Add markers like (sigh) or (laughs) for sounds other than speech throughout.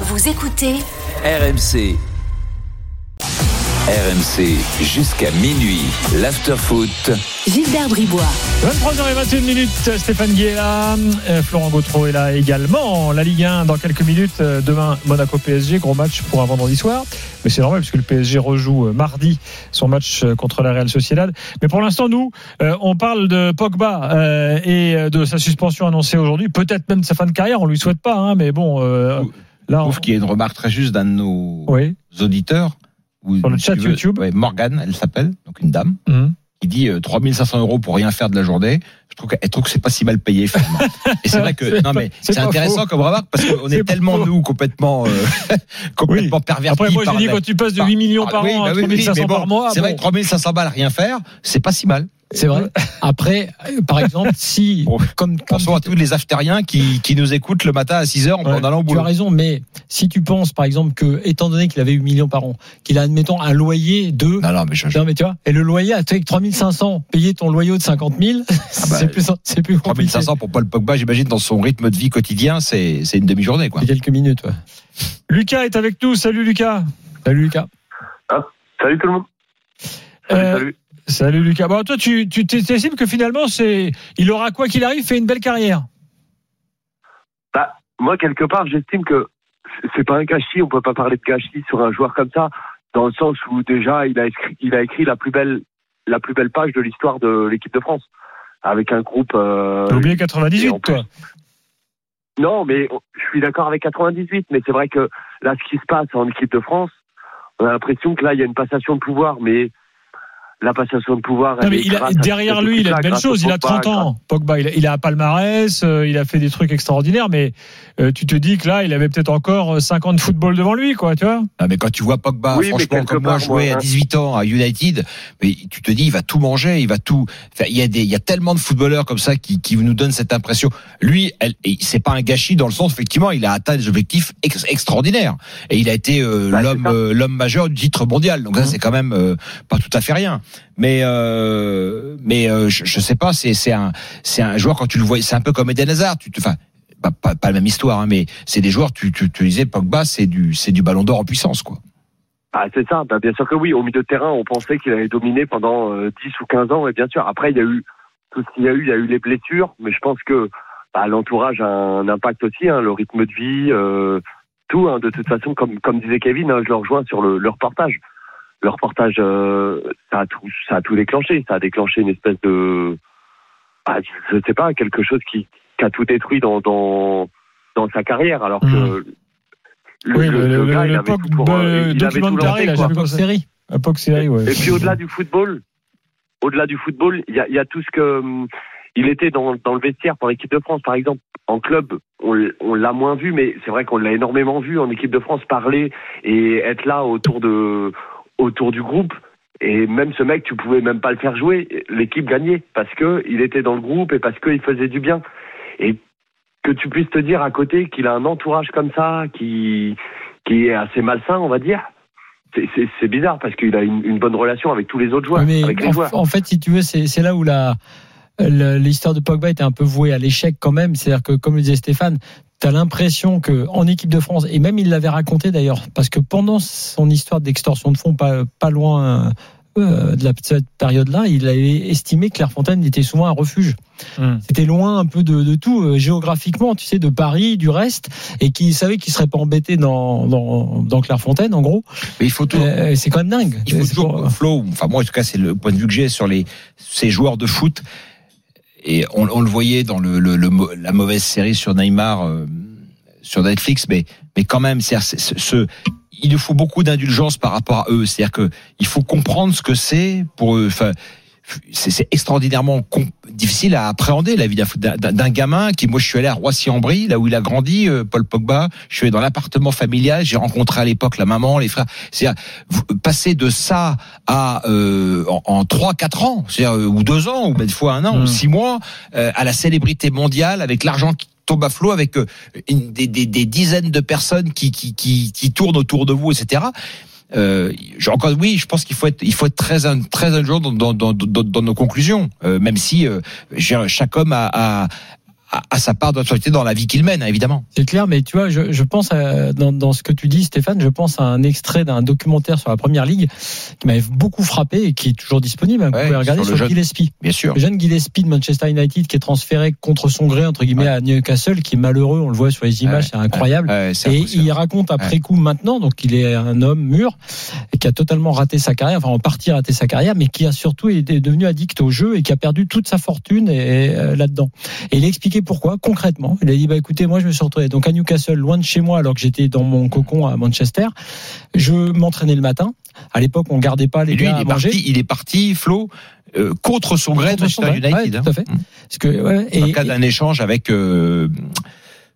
Vous écoutez RMC. RMC jusqu'à minuit. L'afterfoot. Gilbert Bribois. 23h21 minutes, Stéphane Guy est là, euh, Florent Gautreau est là également. La Ligue 1 dans quelques minutes. euh, Demain, Monaco PSG, gros match pour un vendredi soir. Mais c'est normal puisque le PSG rejoue euh, mardi son match contre la Real Sociedad. Mais pour l'instant, nous, on parle de Pogba et de sa suspension annoncée aujourd'hui. Peut-être même de sa fin de carrière, on lui souhaite pas, hein, mais bon, euh, là, Je on... trouve qu'il y a une remarque très juste d'un de nos oui. auditeurs. Ou, Sur le chat veux, YouTube. ouais, Morgane, elle s'appelle, donc une dame, Mhm. qui dit euh, 3500 euros pour rien faire de la journée. Je trouve qu'elle trouve que c'est pas si mal payé finalement. (laughs) Et c'est vrai que C'est non mais intéressant faux. comme remarque parce qu'on (laughs) est tellement faux. nous complètement euh, (laughs) complètement pervertis. Après, moi, par dit la- quand tu passes de par- 8 millions par Ah oui, an à bah oui, oui, 3500 mais bon, par mois, C'est vrai que 3500 balles rien faire, c'est pas si mal. C'est vrai. Après, par exemple, si, (laughs) Bon, comme, comme Pensons à tous les aftériens qui, qui nous écoutent le matin à 6 heures en Ouais. allant au tu boulot. as raison, mais si tu penses, par exemple, que, étant donné qu'il avait 8 millions par an, qu'il a, admettons, un loyer de, Non, non, mais je, non, mais tu vois, et le loyer, avec 3500, payer ton loyer de 50 000, (laughs) bah, c'est plus, c'est plus compliqué. 3500 pour Paul Pogba, j'imagine, dans son rythme de vie quotidien, c'est c'est une demi-journée, quoi. C'est quelques minutes, ouais. Lucas est avec nous. Salut Lucas. Salut, Lucas. Salut tout le monde. Salut, Euh, salut. Salut Lucas. Bon, toi, tu, tu t'estimes que finalement, c'est, il aura quoi qu'il arrive, fait une belle carrière? Bah, moi, quelque part, j'estime que c'est- pas un gâchis. On peut pas parler de gâchis sur un joueur comme ça, dans le sens où déjà, il a écrit, il a écrit la plus belle, la plus belle page de l'histoire de l'équipe de France, avec un groupe. euh, T'as oublié et 98, en plus- toi. Non, mais je suis d'accord avec 98, mais c'est vrai que là, ce qui se passe en équipe de France, on a l'impression que là, il y a une passation de pouvoir, mais la passation de pouvoir. Non, mais il a, derrière lui, il a de belles choses. Il a Pogba, 30 ans. Pogba, il a, il a un palmarès, euh, il a fait des trucs extraordinaires, mais euh, tu te dis que là, il avait peut-être encore 50 de football devant lui, quoi, tu vois. Ah, mais quand tu vois Pogba, Oui, franchement, comme moi, jouer à hein. 18 ans à United, mais tu te dis, il va tout manger, il va tout. Enfin, il y a des, il y a tellement de footballeurs comme ça qui, qui nous donnent cette impression. Lui, c'est pas un gâchis dans le sens, effectivement, il a atteint des objectifs ex- extraordinaires et il a été euh, Bah, l'homme, euh, majeur du titre mondial. Donc ça, c'est quand même euh, pas tout à fait rien. Mais, euh, mais euh, je, je sais pas, c'est, c'est un, c'est un joueur quand tu le vois, c'est un peu comme Eden Hazard. Enfin. Pas, la même histoire, hein, mais c'est des joueurs. Tu, tu, disais Pogba, c'est du, c'est du Ballon d'Or en puissance, quoi. Ah, c'est ça, bah, bien sûr que oui. Au milieu de terrain, on pensait qu'il avait dominé pendant euh, 10 ou 15 ans, et bien sûr. Après, il y a eu tout ce qu'il y a eu, il y a eu les blessures, mais je pense que bah, l'entourage a un impact aussi, hein, le rythme de vie, euh, tout. Hein, de toute façon, comme, comme disait Kevin, je le rejoins sur le, le reportage. Le reportage, euh, ça, a tout, ça a tout déclenché. Ça a déclenché une espèce de, ah, je sais pas, quelque chose qui, qui a tout détruit dans, dans, dans sa carrière, alors que Mhm. le, Oui, le- le- le gars, le- il le avait tout pour, euh, il avait tout lancé, là, quoi. série. Série, ouais. Et puis au-delà du football, au-delà du football, il y a, y a tout ce que hum, il était dans, dans le vestiaire pour l'équipe de France, par exemple. En club, on l'a moins vu, mais c'est vrai qu'on l'a énormément vu en équipe de France parler et être là autour de autour du groupe. Et même ce mec, tu pouvais même pas le faire jouer. L'équipe gagnait parce que il était dans le groupe et parce qu'il faisait du bien. Et que tu puisses te dire à côté qu'il a un entourage comme ça, qui qui est assez malsain, on va dire. C'est- bizarre parce qu'il a une, une bonne relation avec tous les autres joueurs, mais avec les en, joueurs. en fait, si tu veux, c'est là où la l'histoire de Pogba était un peu vouée à l'échec quand même. C'est-à-dire que, comme le disait Stéphane, tu as l'impression que en équipe de France, et même il l'avait raconté d'ailleurs, parce que pendant son histoire d'extorsion de fonds, pas, pas loin euh, de la, cette période-là, il avait estimé que Clairefontaine était souvent un refuge. Hmm. C'était loin un peu de, de tout, euh, géographiquement, tu sais, de Paris, du reste, et qui savait qu'il serait pas embêté dans, dans, dans Clairefontaine, en gros. Mais il faut toujours, Euh, c'est quand même dingue. il faut toujours, pour- Flo, enfin moi en tout cas c'est le point de vue que j'ai sur les ces joueurs de foot et on, le voyait dans le, le- le la mauvaise série sur Neymar euh, sur Netflix, mais mais quand même c'est c'est- ce, ce- il nous faut beaucoup d'indulgence par rapport à eux, c'est-à-dire que il faut comprendre ce que c'est pour eux. Enfin, c'est c'est extraordinairement difficile à appréhender la vie d'un gamin qui moi je suis allé à Roissy-en-Brie là où il a grandi euh, Paul Pogba. Je suis allé dans l'appartement familial j'ai rencontré à l'époque la maman les frères. C'est passer de ça à euh, en, 3 4 ans c'est-à-dire euh, ou deux ans ou même des fois un an Mm. ou six mois euh, à la célébrité mondiale avec l'argent qui tombe à flot avec euh, une, des, des, des dizaines de personnes qui, qui, qui, qui tournent autour de vous etc euh, encore oui, je pense qu'il faut être il faut être très in- très indulgent dans dans, dans, dans, nos conclusions, euh, même si euh, chaque homme a, a a sa part d'autorité dans la vie qu'il mène, évidemment. C'est clair, mais tu vois, je, je pense à, dans, dans ce que tu dis, Stéphane, je pense à un extrait d'un documentaire sur la première ligue qui m'avait beaucoup frappé et qui est toujours disponible. hein, Vous pouvez regarder sur sur, jeune. Gillespie. Bien sûr. Le jeune Gillespie de Manchester United qui est transféré contre son gré, entre guillemets, Ouais. à Newcastle, qui est malheureux, on le voit sur les images, Ouais, c'est incroyable. Et il raconte après coup maintenant, donc il est un homme mûr et qui a totalement raté sa carrière, enfin en partie raté sa carrière, mais qui a surtout été devenu addict au jeu et qui a perdu toute sa fortune et, euh, là-dedans. Et il a expliqué pourquoi concrètement. Il a dit bah écoutez, moi je me suis retrouvé donc à Newcastle, loin de chez moi, alors que j'étais dans mon cocon à Manchester. Je m'entraînais le matin. À l'époque, on gardait pas les Et lui, gars il à est manger. parti, il est parti, Flo, euh, contre son gré de Manchester United. ouais, hein. tout à fait. Parce que, ouais, et- cadre d'un échange avec euh,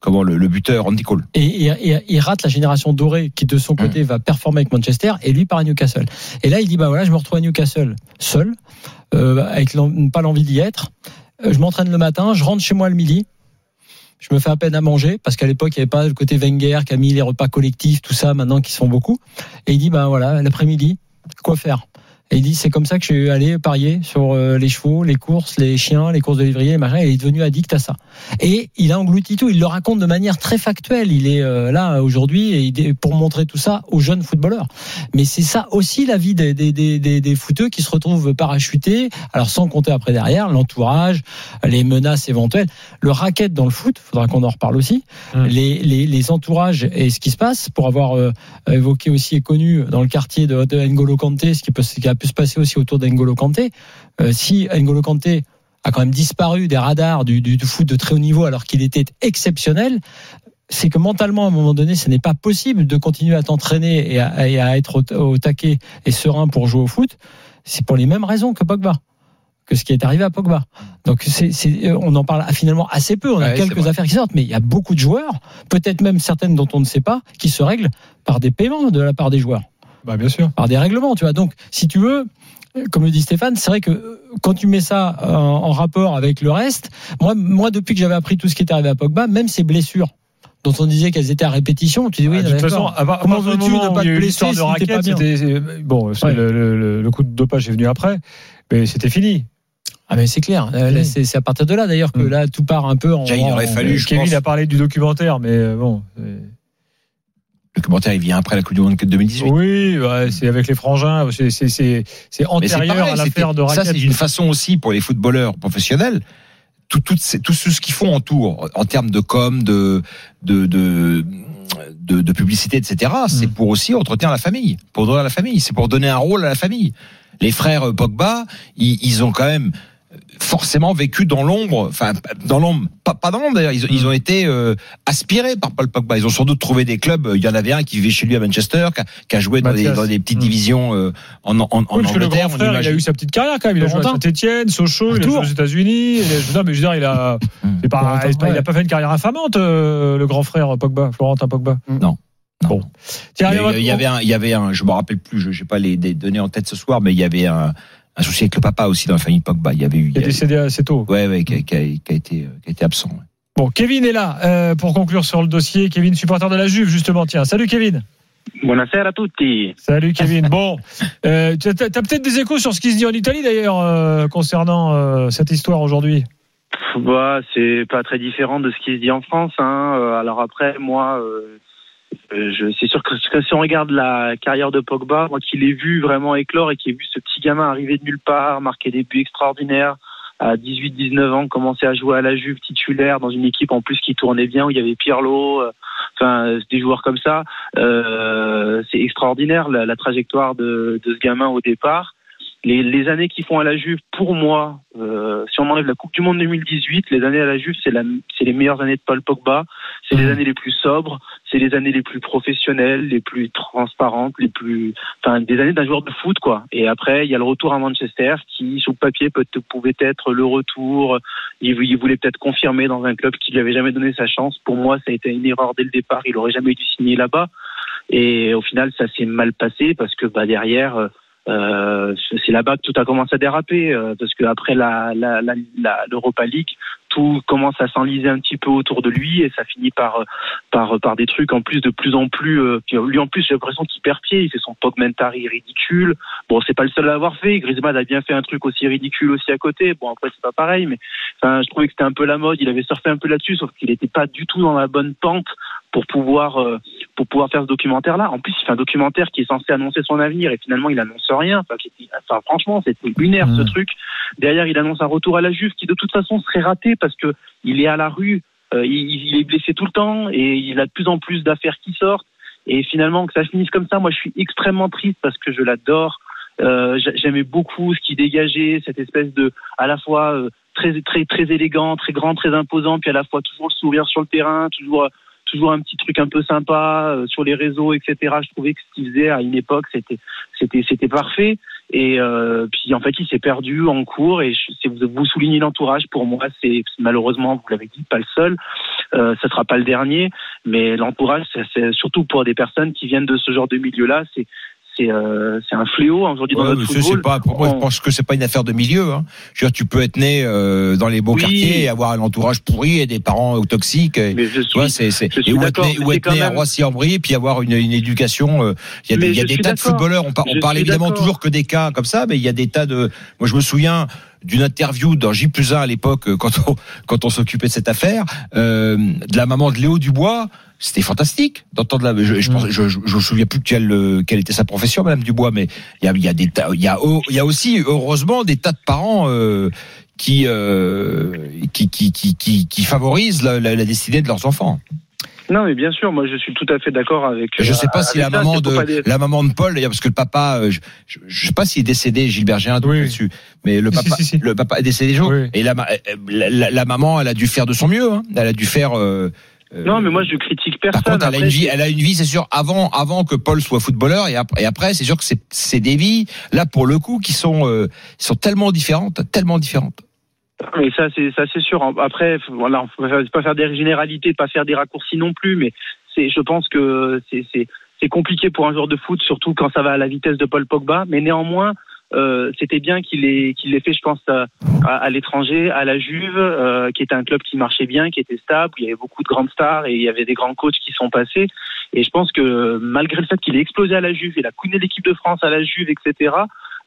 comment le, le buteur Andy Cole. et, il rate la génération dorée qui de son côté va performer avec Manchester et lui part à Newcastle. Et là il dit bah voilà je me retrouve à Newcastle seul euh, avec pas l'envie d'y être. Euh, Je m'entraîne le matin, je rentre chez moi le midi. Je me fais à peine à manger parce qu'à l'époque il n'y avait pas le côté Wenger qui a mis les repas collectifs tout ça maintenant qui se font beaucoup. Et il dit bah voilà l'après-midi quoi faire? Et il dit c'est comme ça que je suis allé parier sur euh, les chevaux, les courses, les chiens, les courses de livrier, machin. Et il est devenu addict à ça. Et il a englouti tout. Il le raconte de manière très factuelle. Il est euh, là aujourd'hui pour montrer tout ça aux jeunes footballeurs. Mais c'est ça aussi la vie des, des, des, des, des footeux qui se retrouvent parachutés. Alors sans compter après derrière l'entourage, les menaces éventuelles, le racket dans le foot. Faudra qu'on en reparle aussi. Hum. Les, les, les entourages et ce qui se passe pour avoir euh, évoqué aussi et connu dans le quartier de, de N'Golo Kanté, ce qui, peut, ce qui a pu se passer aussi autour d'N'Golo Kanté. Euh, si N'Golo Kanté a quand même disparu des radars du, du, du foot de très haut niveau alors qu'il était exceptionnel, c'est que mentalement, à un moment donné, ce n'est pas possible de continuer à t'entraîner et à, et à être au, au taquet et serein pour jouer au foot. C'est pour les mêmes raisons que Pogba, que ce qui est arrivé à Pogba. Donc, euh, on en parle finalement assez peu. On a Ouais, quelques affaires qui sortent, mais il y a beaucoup de joueurs, peut-être même certaines dont on ne sait pas, qui se règlent par des paiements de la part des joueurs Bah, bien sûr. par des règlements, tu vois. Donc, si tu veux, comme le dit Stéphane, c'est vrai que euh, quand tu mets ça en, en rapport avec le reste, moi, moi, depuis que j'avais appris tout ce qui est arrivé à Pogba, même ses blessures, dont on disait qu'elles étaient à répétition, tu dis oui, Ah, de toute façon, à part- Comment veux-tu ne pas te eu blesser de si raquette, c'était c'est- bon, Ouais. le, le- le coup de dopage est venu après, mais c'était fini. Ah mais c'est clair. Euh. C'est à partir de là d'ailleurs que Mm. là tout part un peu en. Il aurait en- fallu, je Kevin pense, a parlé du documentaire, mais euh, bon. C'est- le commentaire, il vient après la Coupe du Monde 2018. Oui, ouais, c'est avec les frangins, c'est c'est c'est c'est c'est antérieur pareil, à l'affaire de ça, raquette. c'est une façon aussi pour les footballeurs professionnels, tout, tout, ces- tout ce qu'ils font autour, en termes de com, de, de, de, de, de publicité, etc., c'est Mm. pour aussi entretenir la famille, pour donner à la famille, c'est pour donner un rôle à la famille. Les frères Pogba, ils, ils ont quand même forcément vécu dans l'ombre, enfin dans l'ombre, pas, pas dans l'ombre d'ailleurs, ils, ont- ils ont été euh, aspirés par Paul Pogba. Ils ont sans doute trouvé des clubs. Il y en avait un qui vivait chez lui à Manchester, qui a, qui a joué dans des, Mathias. dans des petites Mm. divisions euh, en, en, en Oui, parce que le Angleterre. on frère, il a eu sa petite carrière quand même. Il a joué à. Saint-Etienne, Sochaux, il a joué aux États-Unis. Non, mais je veux dire, il a, Mm. pas, il a pas fait une carrière infamante, euh, le grand frère Pogba, Florentin Pogba. Non. Bon. Il Tiens, y, allez, on va- a- il y avait un, il y avait un, je me rappelle plus, je n'ai pas les, des données en tête ce soir, mais il y avait un, un souci avec le papa aussi dans la famille Pogba. Il y avait eu, il est décédé assez tôt. ouais, ouais, qui, a, qui a- qui a été, qui a été absent. ouais. Bon, Kevin est là euh, pour conclure sur le dossier. Kevin, supporter de la Juve, justement. Tiens, salut Kevin. Buonasera a tutti. Salut Kevin. Bon, euh, tu as, t'as peut-être des échos sur ce qui se dit en Italie d'ailleurs euh, concernant euh, cette histoire aujourd'hui? Bah, c'est pas très différent de ce qui se dit en France. Hein. Alors après, moi, je, c'est sûr que, que si on regarde la carrière de Pogba, moi qui l'ai vu vraiment éclore et qui ai vu ce petit gamin arriver de nulle part, marquer des buts extraordinaires à 18-19 ans, commencer à jouer à la Juve titulaire dans une équipe en plus qui tournait bien où il y avait Pirlo, euh, enfin euh, des joueurs comme ça. Euh, c'est extraordinaire la, la trajectoire de, de ce gamin au départ. Les, les années qu'ils font à la Juve, pour moi, euh, si on enlève la Coupe du Monde 2018, les années à la Juve, c'est les meilleures années de Paul Pogba. C'est les années les plus sobres, c'est les années les plus professionnelles, les plus transparentes, les plus, enfin, des années d'un joueur de foot, quoi. Et après, il y a le retour à Manchester, qui, sur le papier, peut pouvait être le retour. Il, il voulait peut-être confirmer dans un club qui lui avait jamais donné sa chance. Pour moi, ça a été une erreur dès le départ. Il aurait jamais dû signer là-bas. Et au final, ça s'est mal passé parce que, bah, derrière, euh, c'est là-bas que tout a commencé à déraper euh, parce que après la, la, la- l'Europa League, tout commence à s'enliser un petit peu autour de lui et ça finit par par par des trucs en plus de plus en plus. euh, lui en plus, j'ai l'impression qu'il perd pied. Il fait son Pogmentari ridicule. Bon, c'est pas le seul à l'avoir fait. Griezmann a bien fait un truc aussi ridicule aussi à côté. Bon, après c'est pas pareil, mais enfin, je trouvais que c'était un peu la mode. Il avait surfé un peu là-dessus, sauf qu'il n'était pas du tout dans la bonne pente pour pouvoir euh, pour pouvoir faire ce documentaire-là. En plus, il fait un documentaire qui est censé annoncer son avenir et finalement il annonce rien. Enfin, franchement, c'était lunaire ce Mmh. truc. Derrière, il annonce un retour à la Juve qui de toute façon serait raté parce que il est à la rue, euh, il, est blessé tout le temps et il a de plus en plus d'affaires qui sortent. Et finalement, que ça finisse comme ça, moi je suis extrêmement triste parce que je l'adore. Euh, j'a- J'aimais beaucoup ce qui dégageait, cette espèce de, à la fois euh, très très très élégant, très grand, très imposant, puis à la fois toujours le sourire sur le terrain, toujours toujours un petit truc un peu sympa sur les réseaux, etc. Je trouvais que ce qu'il faisait à une époque, c'était c'était c'était parfait. Et euh, puis en fait, il s'est perdu en cours. Et je, vous, vous soulignez l'entourage, pour moi, c'est malheureusement, vous l'avez dit, pas le seul. Euh, ça sera pas le dernier, mais l'entourage, c'est surtout pour des personnes qui viennent de ce genre de milieu-là, c'est c'est euh, c'est un fléau aujourd'hui dans Ouais, notre mais c'est- football. pas, pour moi, je pense que c'est pas une affaire de milieu. Hein. Je veux dire, tu peux être né euh, dans les beaux Oui. quartiers et avoir un entourage pourri et des parents euh, toxiques. Et, mais je suis, je suis et ou être né, ou être né à Roissy-en-Brie, puis avoir une, une éducation. euh, Il y a des, y a tas de footballeurs. On, par- on parle évidemment toujours que des cas comme ça, mais il y a des tas de. Moi, je me souviens d'une interview dans J plus 1 à l'époque euh, quand on (laughs) quand on s'occupait de cette affaire euh, de la maman de Léo Dubois. C'était fantastique d'entendre la. Je, je, pense, je, je, je me souviens plus quelle euh, quelle était sa profession, Madame Dubois, mais il y a, il y a des il y a oh, il y a aussi heureusement des tas de parents euh, qui, euh, qui, qui qui qui qui favorisent la, la, la destinée de leurs enfants. Non, mais bien sûr, moi je suis tout à fait d'accord avec. Je euh, sais pas si la ça, maman de la maman de Paul, d'ailleurs, parce que le papa, euh, je, je, je sais pas s'il est décédé, Gilbert, doute Oui, oui. là-dessus, mais le papa, si, si, si. le papa est décédé jour. Oui. Et la, euh, la, la- la maman, elle a dû faire de son mieux. Hein. Elle a dû faire. euh, euh, Non, mais moi je critique personne. Par contre, elle a une vie, c'est- elle a une vie, c'est sûr, avant, avant que Paul soit footballeur, et après, et après c'est sûr que c'est, c'est des vies, là, pour le coup, qui sont, euh, qui sont tellement différentes, tellement différentes. Mais ça, c'est ça, c'est sûr. Après, voilà, on pas faire des généralités, pas faire des raccourcis non plus, mais c'est, je pense que c'est, c'est, c'est compliqué pour un joueur de foot, surtout quand ça va à la vitesse de Paul Pogba. Mais néanmoins, euh, c'était bien qu'il ait, qu'il l'ait fait, je pense, à, à, l'étranger, à la Juve, euh, qui était un club qui marchait bien, qui était stable, où il y avait beaucoup de grandes stars et il y avait des grands coachs qui sont passés. Et je pense que malgré le fait qu'il ait explosé à la Juve, il a couiné l'équipe de France à la Juve, etc.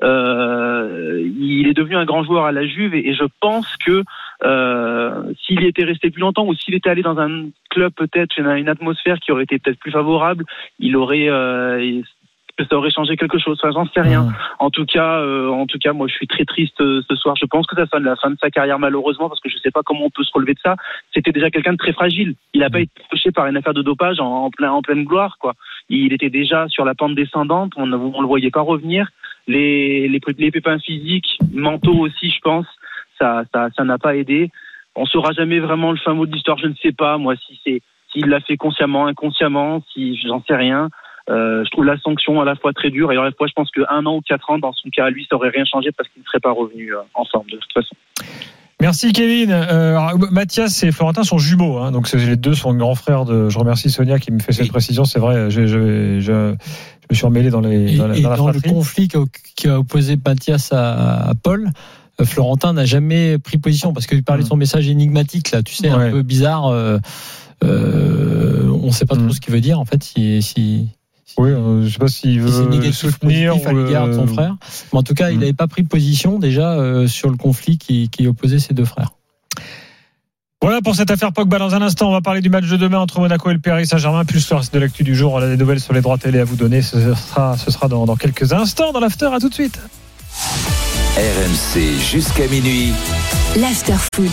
Euh, il est devenu un grand joueur à la Juve et, et je pense que euh, s'il y était resté plus longtemps ou s'il était allé dans un club peut-être une, une atmosphère qui aurait été peut-être plus favorable, il aurait euh, ça aurait changé quelque chose. Enfin, j'en sais rien. En tout cas, euh, en tout cas, moi, je suis très triste euh, ce soir. Je pense que ça sonne la fin de sa carrière malheureusement parce que je ne sais pas comment on peut se relever de ça. C'était déjà quelqu'un de très fragile. Il n'a pas été touché par une affaire de dopage en, en plein, en pleine gloire, quoi. Il était déjà sur la pente descendante. On ne le voyait pas revenir. Les, les, les pépins physiques, mentaux aussi, je pense, ça, ça, ça n'a pas aidé. On saura jamais vraiment le fin mot de l'histoire. Je ne sais pas, moi, si c'est s'il l'a fait consciemment, inconsciemment, si j'en sais rien. Euh, je trouve la sanction à la fois très dure et à la fois je pense que un an ou quatre ans dans son cas lui ça aurait rien changé parce qu'il ne serait pas revenu euh, en forme de toute façon. Merci Kevin. Euh, Mathias et Florentin sont jumeaux, hein, donc les deux sont grands frères de. Je remercie Sonia qui me fait cette précision. C'est vrai, je, je, je, je me suis emmêlé dans les Et, dans la, et dans la dans le conflit qui a, opposé Mathias à, à Paul, euh, Florentin n'a jamais pris position parce qu'il parlait de son message énigmatique là, tu sais, Ouais. un peu bizarre. Euh, euh, on ne sait pas trop Mm. ce qu'il veut dire en fait. Si, si, Oui, euh, je sais pas s'il si veut négatif soutenir positif de son euh, frère. Mais en tout cas, il Mm. n'avait pas pris position déjà euh, sur le conflit qui, qui opposait ses deux frères. Voilà pour cette affaire Pogba. Dans un instant, on va parler du match de demain entre Monaco et le Paris Saint-Germain, plus le reste de l'actu du jour. On a des nouvelles sur les droits télé à vous donner. Ce sera, ce sera dans, dans quelques instants dans l'after. À tout de suite. RMC jusqu'à minuit. l'after foot.